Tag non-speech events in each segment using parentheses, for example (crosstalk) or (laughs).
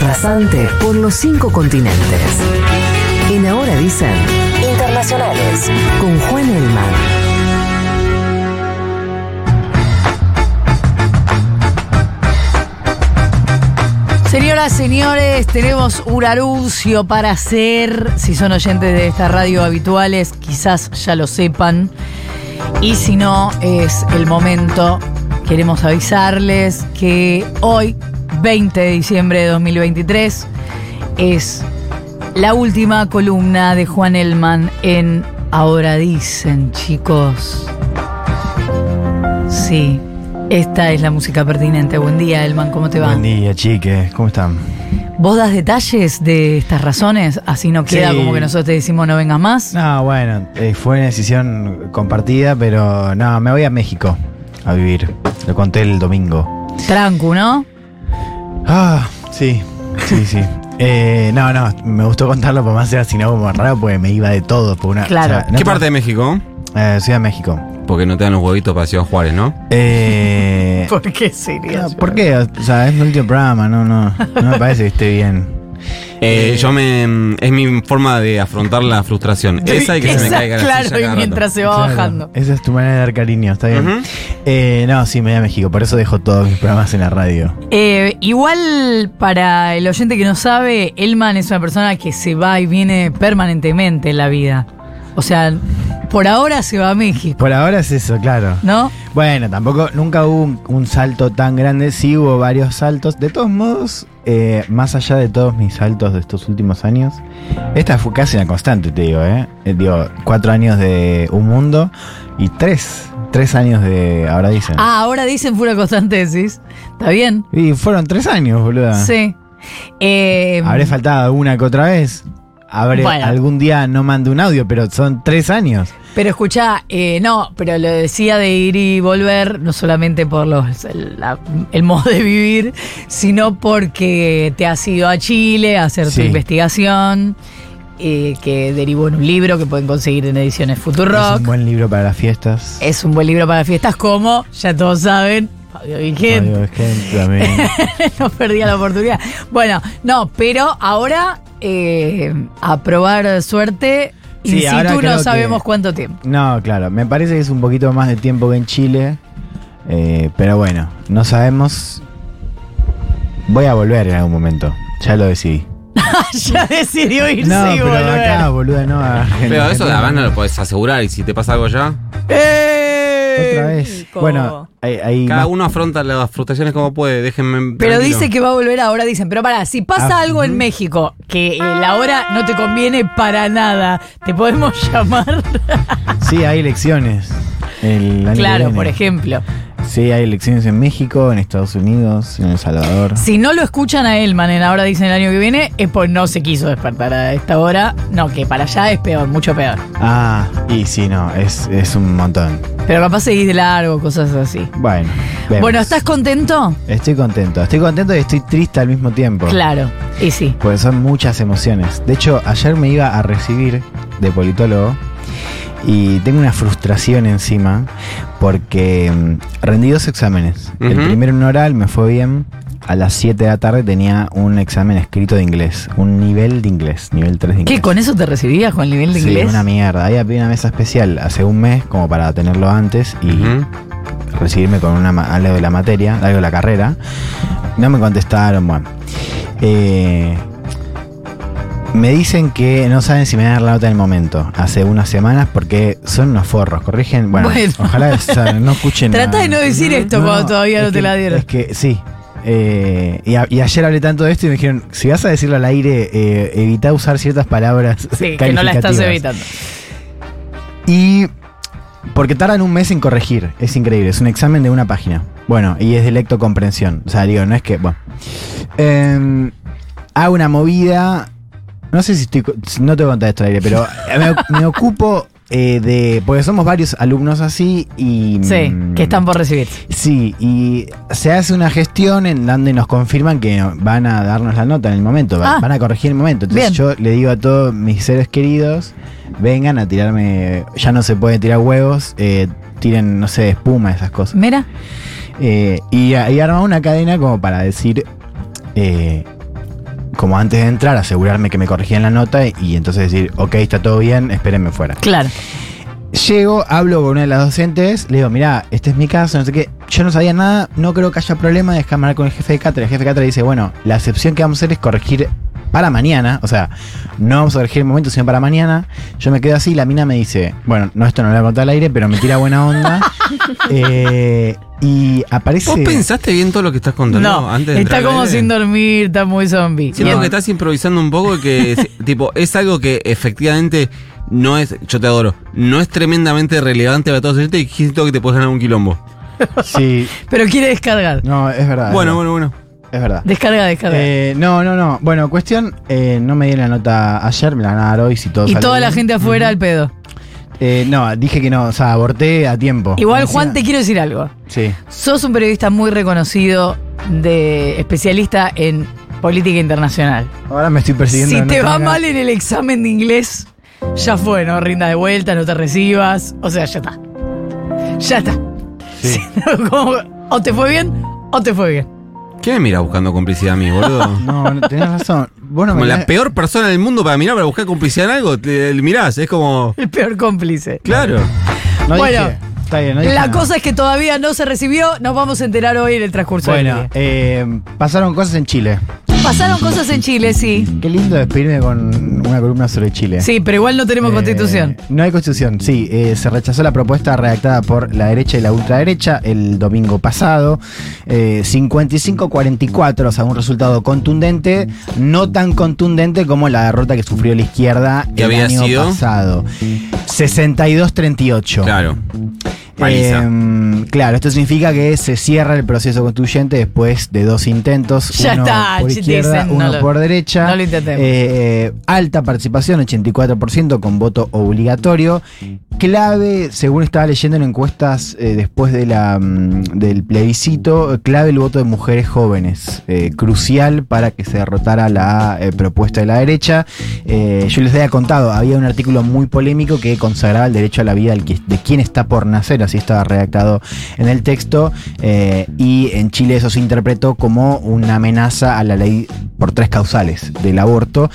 rasante por los cinco continentes. En Ahora dicen Internacionales con Juan Elman. Señoras, señores, tenemos un anuncio para hacer. Si son oyentes de esta radio habituales, quizás ya lo sepan. Y si no, es el momento. Queremos avisarles que hoy, 20 de diciembre de 2023, es la última columna de Juan Elman en Ahora Dicen, chicos. Sí, esta es la música pertinente. Buen día, Elman, ¿cómo te va? Buen día, chiques, ¿cómo están? ¿Vos das detalles de estas razones? Así no queda Sí. como que nosotros te decimos no vengas más. No, bueno, eh, fue una decisión compartida, pero no, me voy a México a vivir. Lo conté el domingo. Trancu, ¿no? Ah, sí, sí, sí. (laughs) Eh, no, no, me gustó contarlo por más sea si no como raro, porque me iba de todo. Por una, Claro. no ¿Qué te- parte de México? Eh, Ciudad de México. Porque no te dan los huevitos para Ciudad Juárez, ¿no? Eh, (laughs) ¿Por qué sería? no, ¿Por qué? O sea, es mi último programa, no, no, no me parece que esté bien. Eh, yo me. Es mi forma de afrontar la frustración. Esa y que se me caiga la Claro, silla y mientras se va Claro, bajando. Esa es tu manera de dar cariño, está bien. Ujú. Eh, no, sí, me voy a México, por eso dejo todos mis programas en la radio. Eh, igual, para el oyente que no sabe, Elman es una persona que se va y viene permanentemente en la vida. O sea, por ahora se va a México, Por ahora es eso, claro. ¿no? Bueno, tampoco, nunca hubo un, un salto tan grande, sí hubo varios saltos. De todos modos, eh, más allá de todos mis saltos de estos últimos años, esta fue casi una constante, te digo, ¿eh? Eh, Digo, cuatro años de un mundo y tres, tres años de, ahora dicen. Ah, ahora dicen pura constante, decís. ¿Está bien? Y fueron tres años, boludo. Sí. Eh, Habré faltado una que otra vez. Habré Bueno. algún día no mando un audio, pero son tres años. Pero escuchá, eh, no, pero lo decía de ir y volver, no solamente por los, el, la- el modo de vivir, sino porque te has ido a Chile a hacer tu investigación, eh, que derivó en un libro que pueden conseguir en ediciones Es Futurock. un buen libro para las fiestas. Es un buen libro para fiestas, como ya todos saben, Fabio Vigente. Fabio Vigente también. (laughs) no perdía la oportunidad. Bueno, no, pero ahora eh, a probar suerte. Sí, in situ creo no que- sabemos cuánto tiempo. No, claro, me parece que es un poquito más de tiempo que en Chile, eh, pero bueno, no sabemos. Voy a volver en algún momento, ya lo decidí. (laughs) ya decidió irse No, y pero volver. acá, boludo, no. a- Pero eso de no lo podés asegurar y si te pasa algo ya, ¡Eh! Otra vez. Bueno, hay, hay cada más- uno afronta las frustraciones como puede, déjenme. Pero tranquilo. dice que va a volver ahora, dicen. Pero para, si pasa Ah, algo en. México que eh, la hora no te conviene para nada, ¿te podemos (laughs) llamar? Sí, hay elecciones. El año que claro, viene. por ejemplo. Sí, hay elecciones en México, en Estados Unidos, en El Salvador. Si no lo escuchan a Elman en ahora dicen el año que viene, es porque no se quiso despertar a esta hora. No, que para allá es peor, mucho peor. Ah, y sí, no, es, es un montón. Pero capaz seguís de largo, cosas así. Bueno, vemos. Bueno, ¿estás contento? Estoy contento. Estoy contento y estoy triste al mismo tiempo. Claro, y sí. Porque son muchas emociones. De hecho, ayer me iba a recibir de politólogo y tengo una frustración encima porque mm, rendí dos exámenes. El primero en oral me fue bien. A las 7 de la tarde tenía un examen escrito de inglés, un nivel de inglés, nivel 3 de inglés. ¿Qué? ¿Con eso te recibías con el nivel de Sí, inglés? una mierda. Había pedido una mesa especial hace un mes como para tenerlo antes y recibirme con una, ma- algo de la materia, algo de la carrera. No me contestaron, bueno. Eh, me dicen que no saben si me van a dar la nota en el momento, hace unas semanas, porque son unos forros, corrigen. Bueno, Bueno. ojalá (laughs) o sea, no escuchen. Trata de no decir esto cuando todavía es no te que- la dieron. Es que sí. Eh, y, a- y ayer hablé tanto de esto y me dijeron, si vas a decirlo al aire, eh, evita usar ciertas palabras. Sí, que no la estás calificativas". evitando. Y porque tardan un mes en corregir, es increíble, es un examen de una página. Bueno, y es de lectocomprensión. O sea, digo, no es que. Bueno. Em, hago una movida. No sé si estoy. No te voy a contar esto al aire, pero me, me ocupo eh, de. Porque somos varios alumnos así y. Sí, mm, que están por recibir. Sí, y se hace una gestión en donde nos confirman que van a darnos la nota en el momento, Ah. van a corregir el momento. Entonces Bien. yo le digo a todos mis seres queridos, vengan a tirarme, ya no se puede tirar huevos, eh, tiren, no sé, espuma, esas cosas. Mira, Eh, y, y arma una cadena como para decir, eh, como antes de entrar, asegurarme que me corregían la nota y, y entonces decir, ok, está todo bien, espérenme fuera. Claro. Llego, hablo con una de las docentes, le digo, mirá, este es mi caso, no sé qué. Yo no sabía nada, no creo que haya problema, déjame hablar con el jefe de cátedra. El jefe de cátedra dice, bueno, la excepción que vamos a hacer es corregir para mañana, o sea, no vamos a corregir el momento, sino para mañana. Yo me quedo así, la mina me dice, bueno, no, esto no lo voy a contar al aire, pero me tira buena onda. (laughs) Eh, y aparece... ¿Vos pensaste bien todo lo que estás contando No, antes de está como sin dormir, está muy zombie. Siento Bien. que estás improvisando un poco y que (laughs) es- tipo, es algo que efectivamente no es, yo te adoro, no es tremendamente relevante para todos y siento que te puedes ganar un quilombo. Sí, (laughs) Pero quiere descargar. no, es verdad. Bueno, es bueno, bueno. Es verdad. Descarga, descarga. Eh, no, no, no. Bueno, cuestión, eh, no me di la nota ayer, me la van a dar hoy si todo y sale toda la gente afuera al pedo. Eh, no, dije que no, o sea, aborté a tiempo. Igual, Encima- Juan, te quiero decir algo. Sí. Sos un periodista muy reconocido, de especialista en política internacional. Ahora me estoy persiguiendo. Si no te va mal en el examen de inglés, ya fue, no rinda de vuelta, no te recibas. O sea, ya está. Ya está. Sí. (laughs) Como- o te fue bien, o te fue bien. ¿Qué me miras buscando complicidad a mí, boludo? (laughs) No, no, tenés razón. Vos no Como la peor persona del mundo para mirar, para buscar complicidad en algo, te, mirás, es como. El peor cómplice. Claro. no Bueno, dije- está bien, no dije La nada. cosa es que todavía no se recibió, nos vamos a enterar hoy en el transcurso del Bueno, día. eh, pasaron cosas en Chile. Pasaron cosas en Chile, sí. Qué lindo despedirme con una columna sobre Chile. Sí, pero igual no tenemos Eh, constitución. No hay constitución, sí. eh, se rechazó la propuesta redactada por la derecha y la ultraderecha el domingo pasado. Eh, 55-44, o sea, un resultado contundente, no tan contundente como la derrota que sufrió la izquierda ¿Qué el había año sido? pasado. 62-38. Claro. Paliza. Eh, claro, esto significa que se cierra el proceso constituyente después de dos intentos, (laughs) Ya uno está, por dicen, izquierda, no uno lo- por derecha. no lo intentemos. Eh, alta participación, 84% con voto obligatorio. Clave, según estaba leyendo en encuestas eh, después de la, mm, del plebiscito, clave el voto de mujeres jóvenes. eh, crucial para que se derrotara la eh, propuesta de la derecha. Yo les había contado, había un artículo muy polémico que consagraba el derecho a la vida de quien está por nacer, así estaba redactado en el texto. y en Chile eso se interpretó como una amenaza a la ley por tres causales del aborto.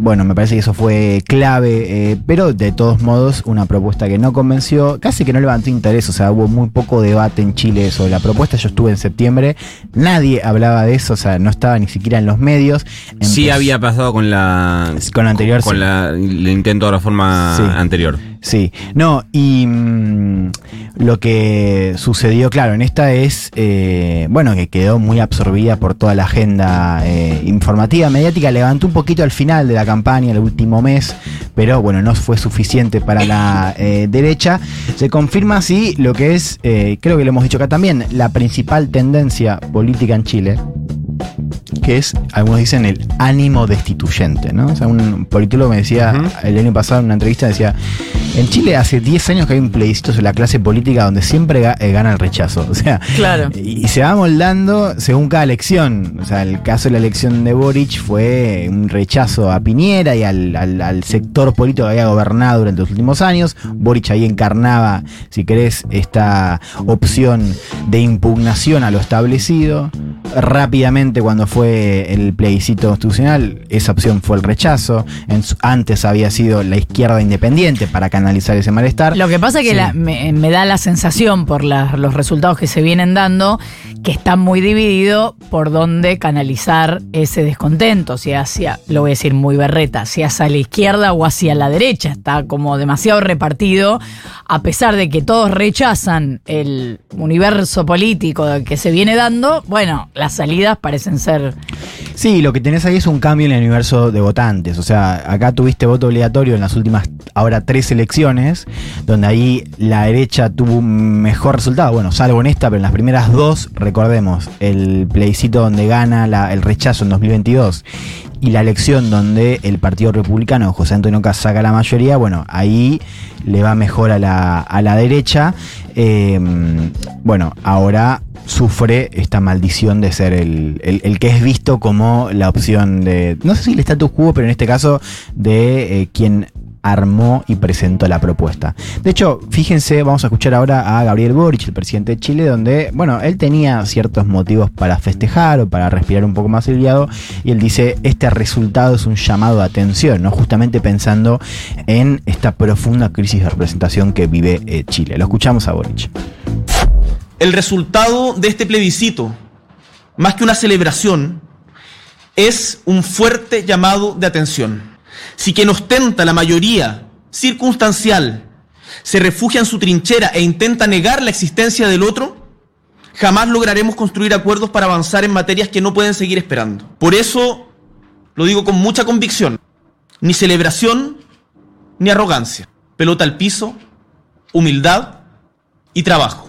Bueno, me parece que eso fue clave, pero de todos modos una propuesta que no convenció, casi que no levantó interés, o sea, hubo muy poco debate en Chile sobre la propuesta. Yo estuve en septiembre, nadie hablaba de eso, o sea, no estaba ni siquiera en los medios. Sí Empezó- había pasado con la. Con la anterior, Con sí. la, el intento de reforma Sí. anterior. Sí, no, y mm, lo que sucedió, claro, en esta es, eh, bueno, que quedó muy absorbida por toda la agenda eh, informativa, mediática, levantó un poquito al final de la campaña, el último mes, pero bueno, no fue suficiente para la eh, derecha. Se confirma así lo que es, eh, creo que lo hemos dicho acá también, la principal tendencia política en Chile, que es, algunos dicen, el ánimo destituyente, ¿no? O sea, un politólogo me decía el año pasado en una entrevista, decía, en Chile hace 10 años que hay un plebiscito sobre la clase política donde siempre eh, gana el rechazo. O sea, Claro. y, y se va moldando según cada elección. O sea, el caso de la elección de Boric fue un rechazo a Piñera y al, al- al sector político que había gobernado durante los últimos años. Boric ahí encarnaba, si querés, esta opción de impugnación a lo establecido. Rápidamente, cuando fue el plebiscito constitucional, esa opción fue el rechazo. En su- antes había sido la izquierda independiente para canalizar ese malestar. Lo que pasa es que Sí. la- me, me da la sensación por la- los resultados que se vienen dando que está muy dividido por dónde canalizar ese descontento, si hacia, lo voy a decir muy berreta, si hacia la izquierda o hacia la derecha. Está como demasiado repartido, a pesar de que todos rechazan el universo político que se viene dando, bueno, las salidas parecen ser... Sí, lo que tenés ahí es un cambio en el universo de votantes. O sea, acá tuviste voto obligatorio en las últimas, ahora tres elecciones, donde ahí la derecha tuvo un mejor resultado. Bueno, salvo en esta, pero en las primeras dos, recordemos, el plebiscito donde gana el rechazo en 2022 y la elección donde el Partido Republicano, José Antonio Caz, saca la mayoría, bueno, ahí le va mejor a la, a la derecha. Eh, bueno, ahora sufre esta maldición de ser el, el- el que es visto como la opción de, no sé si el status quo, pero en este caso de eh, quien armó y presentó la propuesta. De hecho, fíjense, vamos a escuchar ahora a Gabriel Boric, el presidente de Chile, donde, bueno, él tenía ciertos motivos para festejar o para respirar un poco más aliviado, y él dice, este resultado es un llamado de atención, ¿no? Justamente pensando en esta profunda crisis de representación que vive eh, Chile. Lo escuchamos a Boric. El resultado de este plebiscito, más que una celebración, es un fuerte llamado de atención. Si quien ostenta la mayoría circunstancial se refugia en su trinchera e intenta negar la existencia del otro, jamás lograremos construir acuerdos para avanzar en materias que no pueden seguir esperando. Por eso lo digo con mucha convicción, ni celebración ni arrogancia, pelota al piso, humildad y trabajo.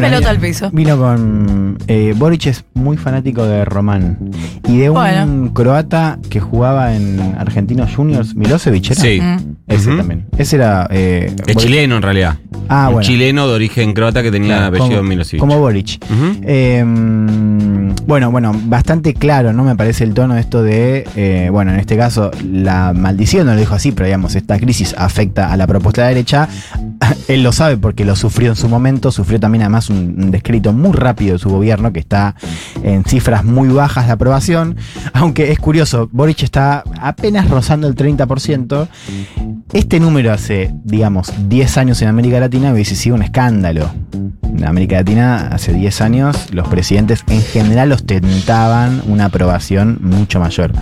Pelota al piso. Vino con. Eh, Boric es muy fanático de Román. Y de un Bueno. croata que jugaba en Argentinos Juniors, Milosevic, ¿era? Sí. Mm. Ese también. Ese era. eh, Es chileno en realidad. Ah, Un bueno. chileno de origen croata que tenía Claro, apellido como, Milosevic. como Boric. Eh, bueno, bueno, bastante claro, ¿no? Me parece el tono esto de, eh, bueno, en este caso, la maldición, no lo dijo así, pero digamos, esta crisis afecta a la propuesta de la derecha. (laughs) Él lo sabe porque lo sufrió en su momento, sufrió también además un, descrédito muy rápido de su gobierno, que está en cifras muy bajas de aprobación. Aunque es curioso, Boric está apenas rozando el 30%. Este número hace, digamos, 10 años en América Latina hubiese sido un escándalo. En América Latina, hace 10 años, los presidentes en general ostentaban una aprobación mucho mayor.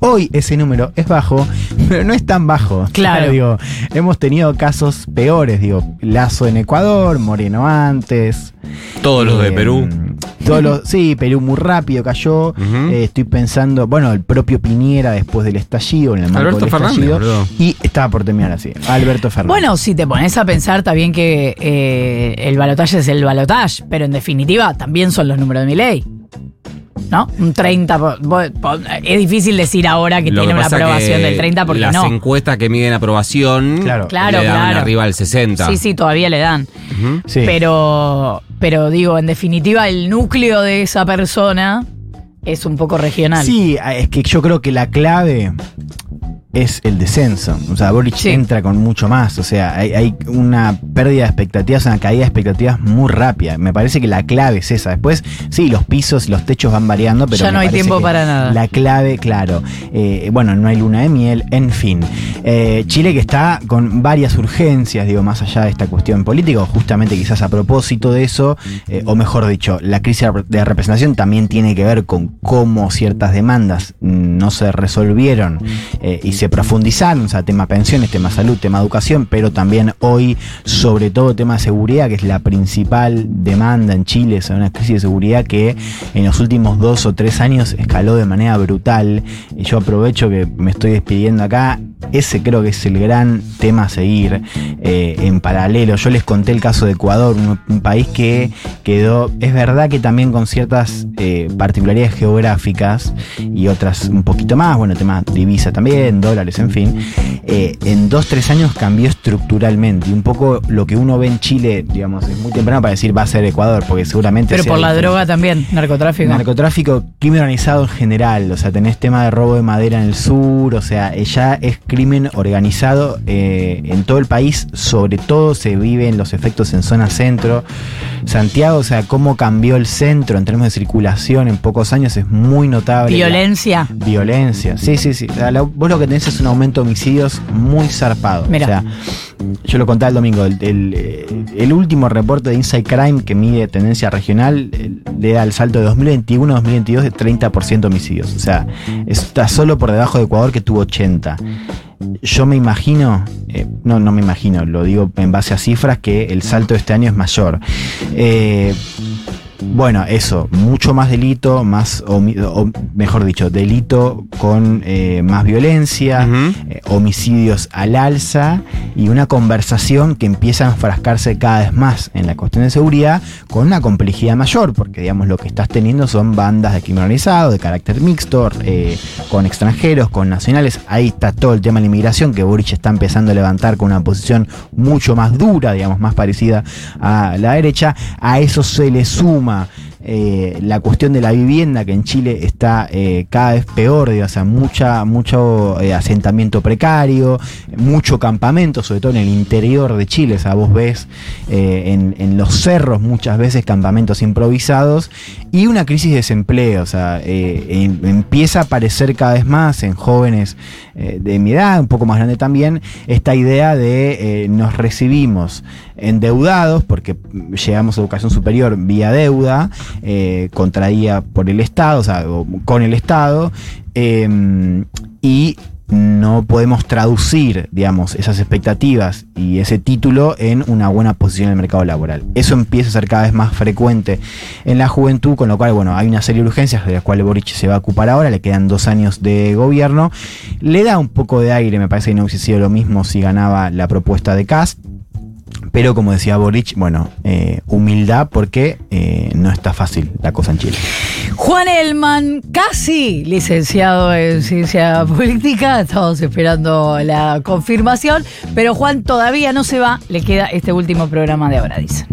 Hoy ese número es bajo, (laughs) pero no es tan bajo. (laughs) Claro. digo, hemos tenido casos peores, digo, Lazo en Ecuador, Moreno antes. Todos los de Eh, Perú. Todos los, sí, Perú muy rápido cayó. Eh, estoy pensando, bueno, el propio Piñera después del estallido, en el marco Alberto del Fernández, estallido. boludo. Y estaba por terminar así. Alberto Fernández. Bueno, si te pones a pensar también que eh, el balotaje es el balotaje, pero en definitiva también son los números de mi ley. ¿No? Un 30. por- vos- po- es difícil decir ahora que Lo tiene una aprobación del 30 porque las no. encuestas que miden aprobación Claro. Claro, le daban claro. arriba del 60. Sí, sí, todavía le dan. Sí. Pero, pero digo, en definitiva, el núcleo de esa persona es un poco regional. Sí, es que yo creo que la clave es el descenso. O sea, Boric Sí. entra con mucho más. O sea, hay, hay una pérdida de expectativas, una caída de expectativas muy rápida. Me parece que la clave es esa. Después, sí, los pisos y los techos van variando, pero. Ya me no hay tiempo para nada. La clave, claro. eh, bueno, no hay luna de miel, en fin. Eh, Chile que está con varias urgencias, digo, más allá de esta cuestión política, o justamente quizás a propósito de eso, eh, o mejor dicho, la crisis de representación también tiene que ver con cómo ciertas demandas no se resolvieron eh, y se profundizaron, o sea, tema pensiones, tema salud, tema educación, pero también hoy, sobre todo tema seguridad, que es la principal demanda en Chile, es una crisis de seguridad que en los últimos dos o tres años escaló de manera brutal. Y yo aprovecho que me estoy despidiendo acá. Ese creo que es el gran tema a seguir eh, en paralelo. Yo les conté el caso de Ecuador, un, un país que quedó, es verdad que también con ciertas eh, particularidades geográficas y otras un poquito más, bueno, tema divisa también, dólares, en fin. eh, en dos, tres años cambió estructuralmente. Y un poco lo que uno ve en Chile, digamos, es muy temprano para decir va a ser Ecuador, porque seguramente... Pero por la diferente. droga también, narcotráfico. Narcotráfico, crimen organizado en general, o sea, tenés tema de robo de madera en el sur, o sea, ya es crimen organizado eh, en todo el país, sobre todo se viven los efectos en zona centro. Santiago, o sea, cómo cambió el centro en términos de circulación en pocos años es muy notable. Violencia. La- violencia, sí, sí, sí. La- vos lo que tenés es un aumento de homicidios muy zarpado. Mira. O sea, yo lo contaba el domingo, el, el, eh, el último reporte de Inside Crime que mide tendencia regional eh, le da el salto de 2021 a 2022 de 30% homicidios. O sea, está solo por debajo de Ecuador que tuvo 80. Yo me imagino, eh, no, no me imagino, lo digo en base a cifras, que el salto de este año es mayor. Eh, bueno, eso, mucho más delito, más, o mejor dicho, delito con eh, más violencia, eh, homicidios al alza y una conversación que empieza a enfrascarse cada vez más en la cuestión de seguridad con una complejidad mayor, porque digamos lo que estás teniendo son bandas de crimen organizado, de carácter mixto, eh, con extranjeros, con nacionales, ahí está todo el tema de la inmigración que Boric está empezando a levantar con una posición mucho más dura, digamos, más parecida a la derecha, a eso se le suma uma eh, la cuestión de la vivienda que en Chile está eh, cada vez peor, o sea, mucha, mucho eh, asentamiento precario, mucho campamento, sobre todo en el interior de Chile, o sea, vos ves eh, en, los cerros muchas veces campamentos improvisados y una crisis de desempleo, o sea, em- empieza a aparecer cada vez más en jóvenes de mi edad, un poco más grande también, esta idea de nos recibimos endeudados, porque llegamos a educación superior vía deuda, eh, por el Estado, o sea, con el Estado, eh, y no podemos traducir, digamos, esas expectativas y ese título en una buena posición en el mercado laboral. Eso empieza a ser cada vez más frecuente en la juventud, con lo cual, bueno, hay una serie de urgencias de las cuales Boric se va a ocupar ahora, le quedan dos años de gobierno, le da un poco de aire, me parece que no hubiese sido lo mismo si ganaba la propuesta de Cast. Pero como decía Boric, bueno, eh, humildad porque eh, no está fácil la cosa en Chile. Juan Elman, casi licenciado en ciencia política, estamos esperando la confirmación, pero Juan todavía no se va, le queda este último programa de ahora, dice.